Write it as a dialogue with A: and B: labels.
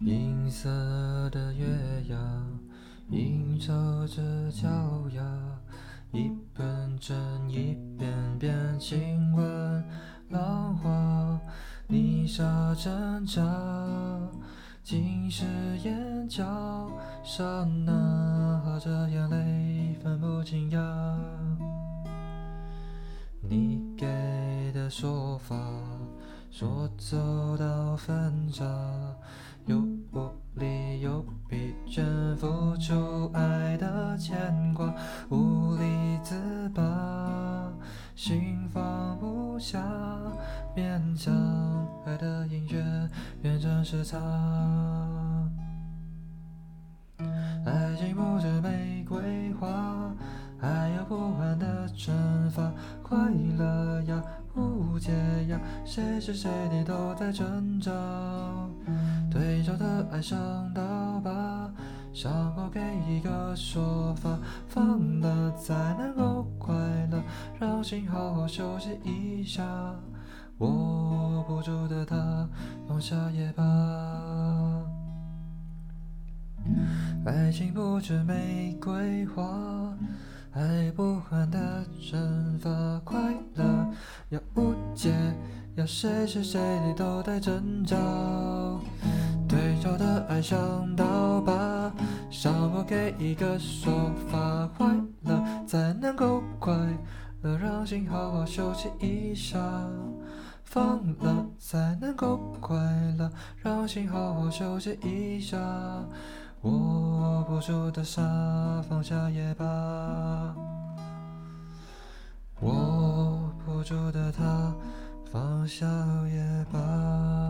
A: 银色的月牙，映照着脚丫，一本正一遍遍亲吻浪花，泥沙挣扎，浸湿眼角，刹那和着眼泪分不清呀。你给的说法，说走到分岔，付出爱的牵挂，无力自拔，心放不下，勉强爱的音乐变成时差。爱情不止玫瑰花，还有不完的惩罚。快乐呀，误解呀，谁是谁的都在挣扎。对照的爱上刀疤，伤口给一个说法，放了才能够快乐，让心好好休息一下。握不住的他，放下也罢。爱情不止玫瑰花，爱不完的惩罚。快乐要无解，要谁是谁你都在挣扎。对照的爱像刀疤，伤口给一个说法。快乐才能够快乐，让心好好休息一下。放了才能够快乐，让心好好休息一下。握不住的沙，放下也罢。握不住的他，放下也罢。